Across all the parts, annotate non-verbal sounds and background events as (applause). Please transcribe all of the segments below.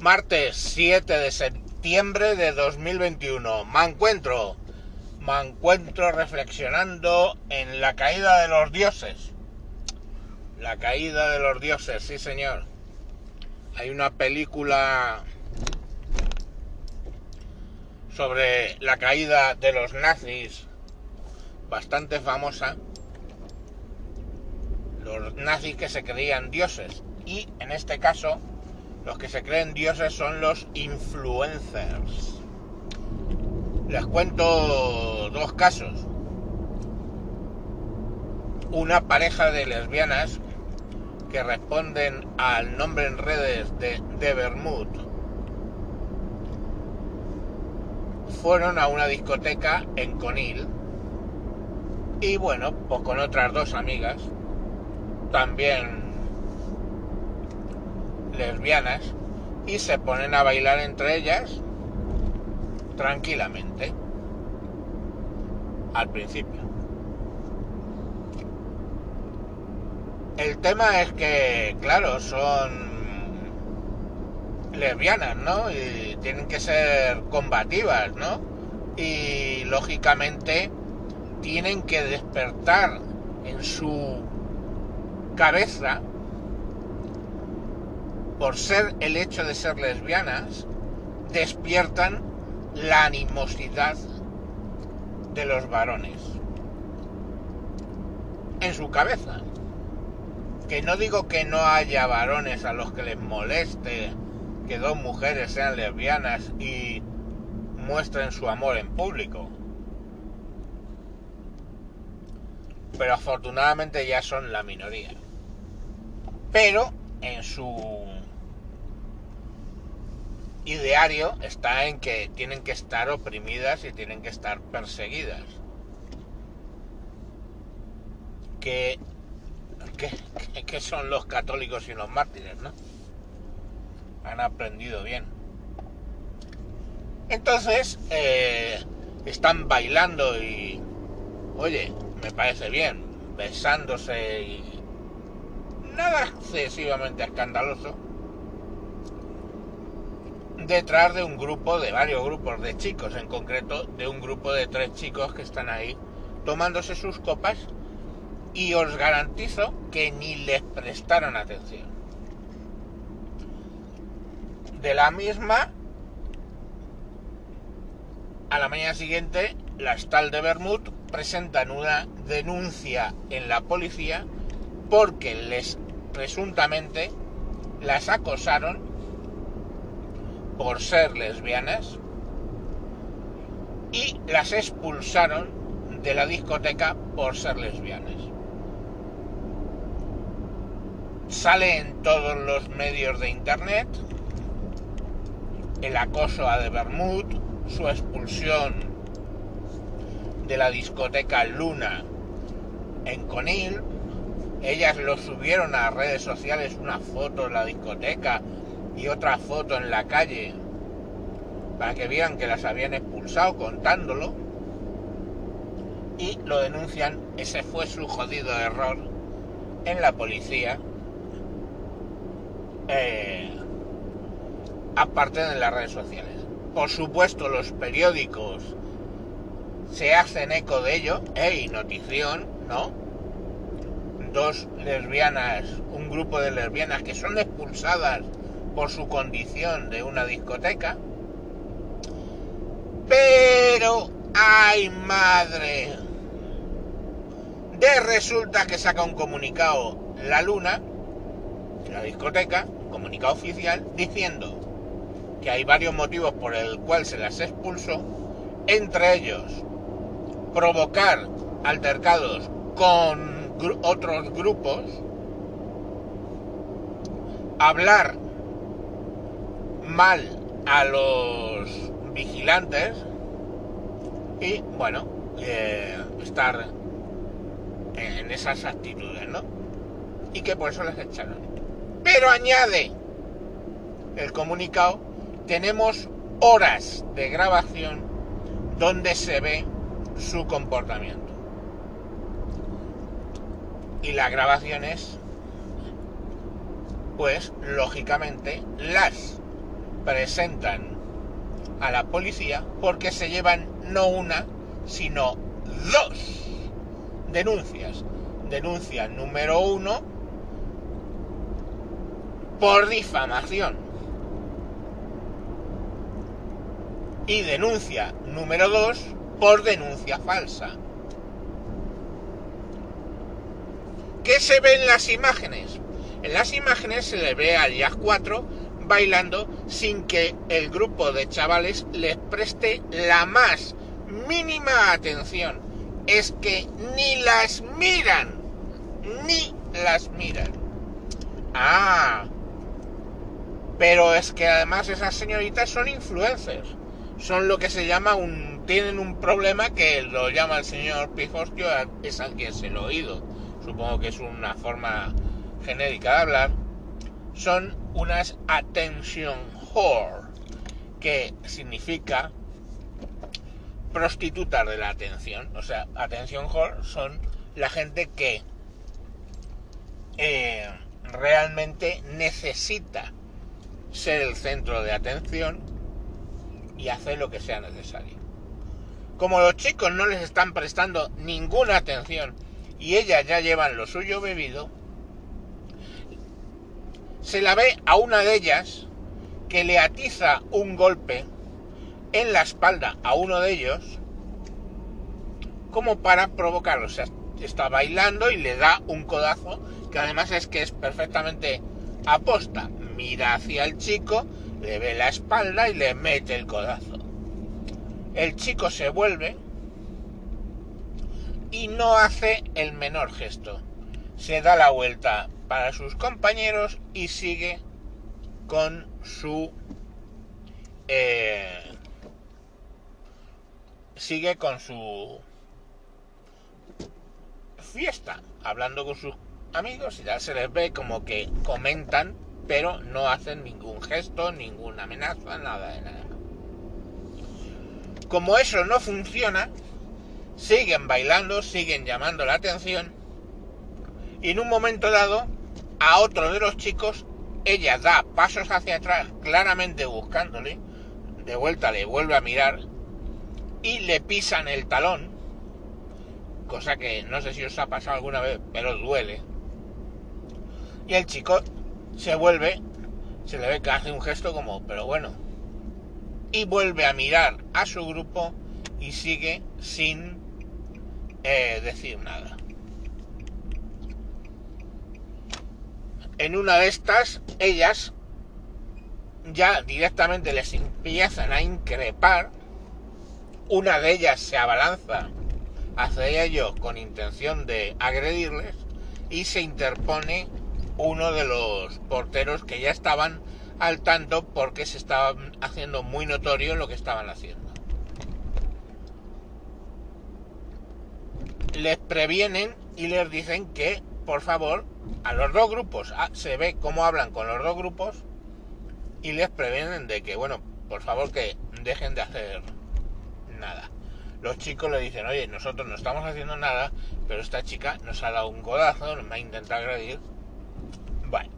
Martes 7 de septiembre de 2021. Me encuentro, me encuentro reflexionando en la caída de los dioses. La caída de los dioses, sí señor. Hay una película sobre la caída de los nazis bastante famosa. Los nazis que se creían dioses. Y en este caso, los que se creen dioses son los influencers. Les cuento dos casos. Una pareja de lesbianas que responden al nombre en redes de de Bermud fueron a una discoteca en Conil y bueno, pues con otras dos amigas, también lesbianas, y se ponen a bailar entre ellas tranquilamente al principio. El tema es que, claro, son lesbianas, ¿no? Y tienen que ser combativas, ¿no? Y lógicamente tienen que despertar en su cabeza por ser el hecho de ser lesbianas, despiertan la animosidad de los varones en su cabeza. Que no digo que no haya varones a los que les moleste que dos mujeres sean lesbianas y muestren su amor en público. Pero afortunadamente ya son la minoría. Pero en su ideario está en que tienen que estar oprimidas y tienen que estar perseguidas. Que, son los católicos y los mártires, ¿no? han aprendido bien. Entonces, eh, están bailando y, oye, me parece bien, besándose y nada excesivamente escandaloso, detrás de un grupo, de varios grupos de chicos, en concreto de un grupo de tres chicos que están ahí tomándose sus copas y os garantizo que ni les prestaron atención. De la misma, a la mañana siguiente, las tal de Bermud presentan una denuncia en la policía porque les presuntamente las acosaron por ser lesbianas y las expulsaron de la discoteca por ser lesbianas. Sale en todos los medios de internet el acoso a de Bermud, su expulsión de la discoteca Luna en Conil. Ellas lo subieron a redes sociales, una foto en la discoteca y otra foto en la calle, para que vieran que las habían expulsado contándolo. Y lo denuncian, ese fue su jodido error en la policía. Eh, aparte de las redes sociales. Por supuesto, los periódicos se hacen eco de ello, ¡Ey, notición! ¿No? Dos lesbianas, un grupo de lesbianas que son expulsadas por su condición de una discoteca. Pero, ¡ay madre! De resulta que saca un comunicado la luna, la discoteca, comunicado oficial, diciendo que hay varios motivos por el cual se las expulsó, entre ellos provocar altercados con otros grupos, hablar mal a los vigilantes y bueno, eh, estar en esas actitudes, ¿no? Y que por eso les echaron. Pero añade el comunicado tenemos horas de grabación donde se ve su comportamiento. Y las grabaciones, pues lógicamente las presentan a la policía porque se llevan no una, sino dos denuncias. Denuncia número uno por difamación. Y denuncia número dos por denuncia falsa. ¿Qué se ve en las imágenes? En las imágenes se le ve al Jazz 4 bailando sin que el grupo de chavales les preste la más mínima atención. Es que ni las miran, ni las miran. Ah, pero es que además esas señoritas son influencers. Son lo que se llama un... tienen un problema que lo llama el señor Pifostio, es al quien se lo oído. Supongo que es una forma genérica de hablar. Son unas attention whore, que significa prostitutas de la atención. O sea, attention whore son la gente que eh, realmente necesita ser el centro de atención y hacer lo que sea necesario. Como los chicos no les están prestando ninguna atención y ellas ya llevan lo suyo bebido, se la ve a una de ellas que le atiza un golpe en la espalda a uno de ellos como para provocarlo. O sea, está bailando y le da un codazo que además es que es perfectamente aposta. Mira hacia el chico, le ve la espalda y le mete el codazo. El chico se vuelve y no hace el menor gesto. Se da la vuelta para sus compañeros y sigue con su eh, sigue con su fiesta hablando con sus amigos y ya se les ve como que comentan pero no hacen ningún gesto ninguna amenaza nada de nada. Como eso no funciona siguen bailando siguen llamando la atención y en un momento dado a otro de los chicos, ella da pasos hacia atrás, claramente buscándole, de vuelta le vuelve a mirar y le pisan el talón, cosa que no sé si os ha pasado alguna vez, pero duele. Y el chico se vuelve, se le ve que hace un gesto como, pero bueno, y vuelve a mirar a su grupo y sigue sin eh, decir nada. En una de estas, ellas ya directamente les empiezan a increpar. Una de ellas se abalanza hacia ellos con intención de agredirles y se interpone uno de los porteros que ya estaban al tanto porque se estaba haciendo muy notorio lo que estaban haciendo. Les previenen y les dicen que por favor, a los dos grupos, ah, se ve cómo hablan con los dos grupos y les previenen de que, bueno, por favor que dejen de hacer nada. Los chicos le dicen, oye, nosotros no estamos haciendo nada, pero esta chica nos ha dado un codazo, nos va a intentar agredir. Bueno.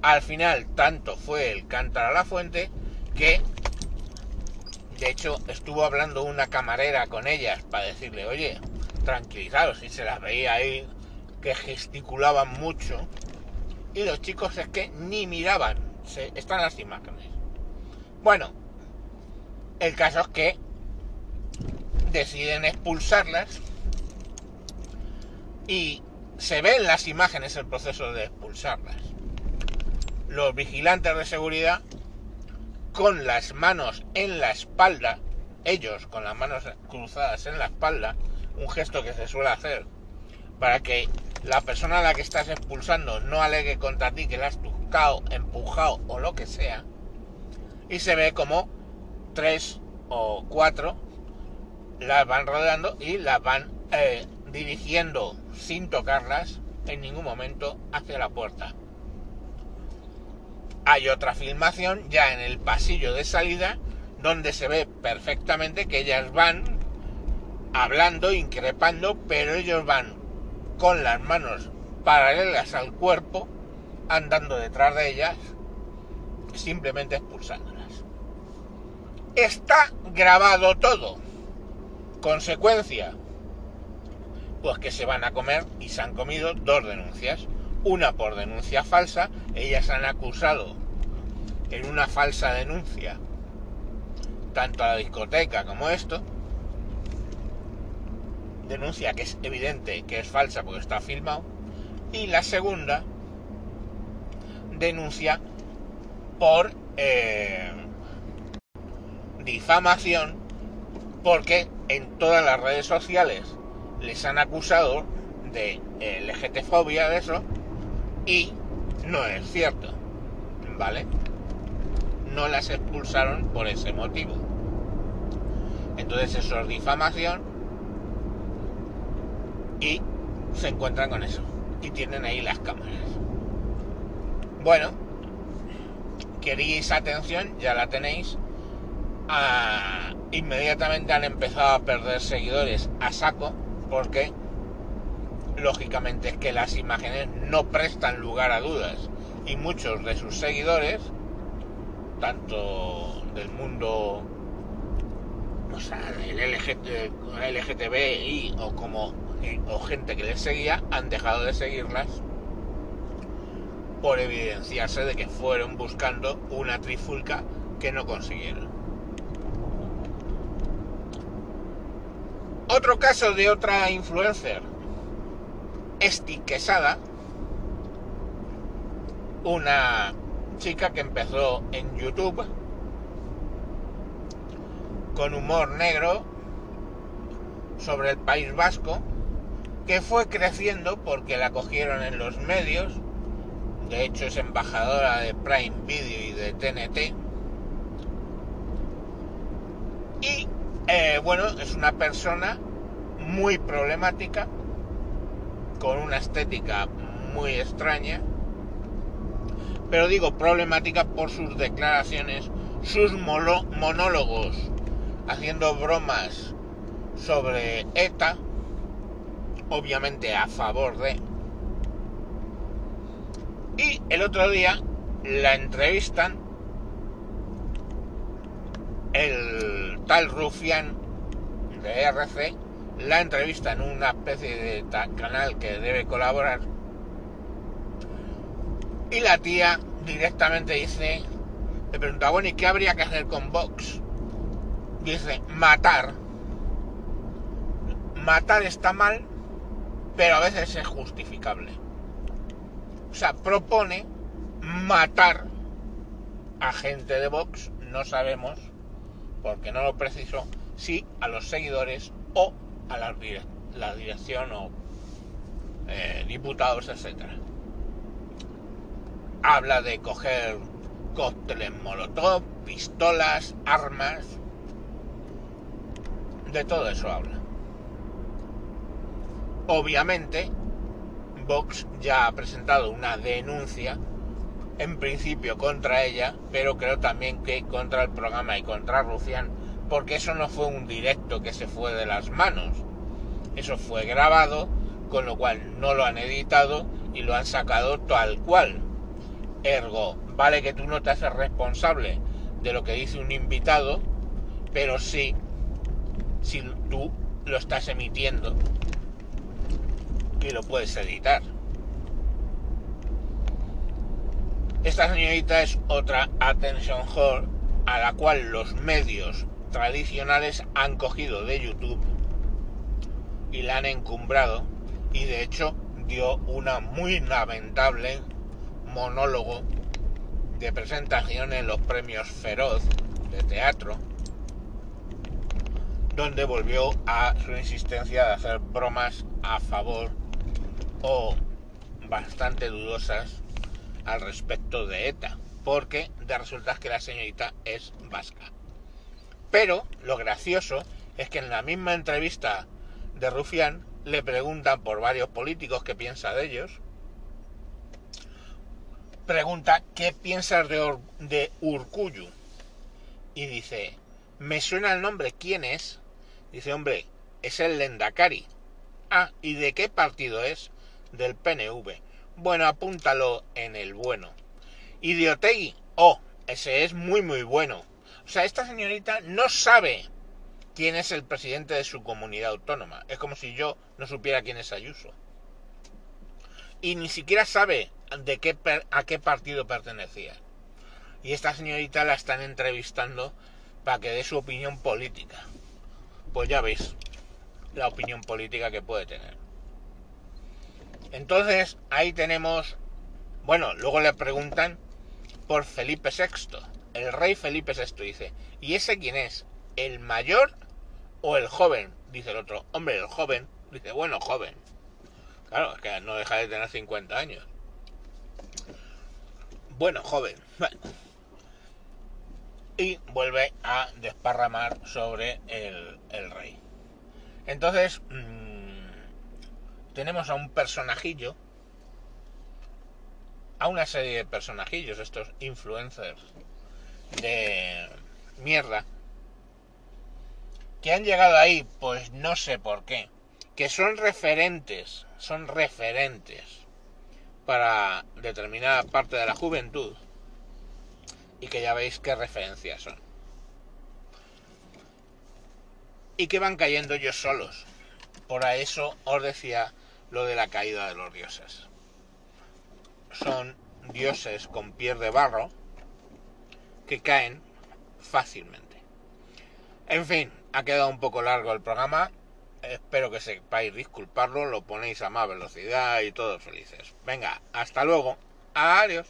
Al final, tanto fue el cantar a la fuente que, de hecho, estuvo hablando una camarera con ellas para decirle, oye, tranquilizados y se las veía ahí que gesticulaban mucho y los chicos es que ni miraban, se, están las imágenes. Bueno, el caso es que deciden expulsarlas y se ven las imágenes el proceso de expulsarlas. Los vigilantes de seguridad con las manos en la espalda, ellos con las manos cruzadas en la espalda, un gesto que se suele hacer para que la persona a la que estás expulsando no alegue contra ti que la has tocado, empujado o lo que sea. Y se ve como tres o cuatro las van rodeando y las van eh, dirigiendo sin tocarlas en ningún momento hacia la puerta. Hay otra filmación ya en el pasillo de salida donde se ve perfectamente que ellas van hablando, increpando, pero ellos van con las manos paralelas al cuerpo, andando detrás de ellas simplemente expulsándolas. Está grabado todo. Consecuencia, pues que se van a comer y se han comido dos denuncias. Una por denuncia falsa, ellas han acusado en una falsa denuncia tanto a la discoteca como esto. Denuncia que es evidente que es falsa porque está filmado. Y la segunda denuncia por eh, difamación porque en todas las redes sociales les han acusado de eh, LGTfobia de eso y no es cierto, ¿vale? No las expulsaron por ese motivo. Entonces eso es difamación y se encuentran con eso y tienen ahí las cámaras. Bueno, queréis atención, ya la tenéis. Ah, inmediatamente han empezado a perder seguidores a saco porque lógicamente es que las imágenes no prestan lugar a dudas y muchos de sus seguidores, tanto del mundo o sea, del LGTBI o como o gente que les seguía, han dejado de seguirlas por evidenciarse de que fueron buscando una trifulca que no consiguieron. Otro caso de otra influencer, Esti Quesada, una chica que empezó en YouTube con humor negro sobre el País Vasco, que fue creciendo porque la cogieron en los medios, de hecho es embajadora de Prime Video y de TNT, y eh, bueno, es una persona muy problemática, con una estética muy extraña, pero digo problemática por sus declaraciones, sus monólogos, haciendo bromas sobre ETA, obviamente a favor de... Y el otro día la entrevistan el tal rufián de RC la entrevista en una especie de canal que debe colaborar y la tía directamente dice le pregunta bueno y qué habría que hacer con Vox dice matar. Matar está mal pero a veces es justificable o sea propone matar a gente de Vox no sabemos porque no lo preciso, sí a los seguidores o a la, dirección o eh, diputados, etcétera. Habla de coger cócteles molotov, pistolas, armas, de todo eso habla. Obviamente, Vox ya ha presentado una denuncia en principio contra ella, pero creo también que contra el programa y contra Rufián, porque eso no fue un directo que se fue de las manos. Eso fue grabado, con lo cual no lo han editado y lo han sacado tal cual. Ergo, vale que tú no te haces responsable de lo que dice un invitado, pero sí si tú lo estás emitiendo y lo puedes editar. Esta señorita es otra attention whore a la cual los medios tradicionales han cogido de YouTube y la han encumbrado y de hecho dio una muy lamentable monólogo de presentación en los premios Feroz de teatro donde volvió a su insistencia de hacer bromas a favor o bastante dudosas al respecto de ETA, porque de resulta que la señorita es vasca. Pero lo gracioso es que en la misma entrevista de Rufián le preguntan por varios políticos qué piensa de ellos. Pregunta qué piensas de, de Urcuyu. Y dice, me suena el nombre, ¿quién es? Dice, hombre, es el Lendakari. Ah, ¿y de qué partido es? Del PNV. Bueno, apúntalo en el bueno. Idiotegui, oh, ese es muy muy bueno. O sea, esta señorita no sabe quién es el presidente de su comunidad autónoma. Es como si yo no supiera quién es Ayuso. Y ni siquiera sabe de qué a qué partido pertenecía. Y esta señorita la están entrevistando para que dé su opinión política. Pues ya veis la opinión política que puede tener. Entonces, ahí tenemos, bueno, luego le preguntan por Felipe VI, el rey Felipe VI dice, ¿y ese quién es? ¿El mayor o el joven? Dice el otro, hombre, el joven. Dice, bueno, joven. Claro, es que no deja de tener 50 años. Bueno, joven. (laughs) Y vuelve a desparramar sobre el, el rey. Entonces, mmm, tenemos a un personajillo, a una serie de personajillos, estos influencers de mierda, que han llegado ahí, pues no sé por qué, que son referentes, son referentes para determinada parte de la juventud y que ya veis qué referencias son. Y que van cayendo ellos solos. Por eso os decía lo de la caída de los dioses. Son dioses con pies de barro que caen fácilmente. En fin, ha quedado un poco largo el programa. Espero que sepáis disculparlo, lo ponéis a más velocidad y todos felices. Venga, hasta luego. Adiós.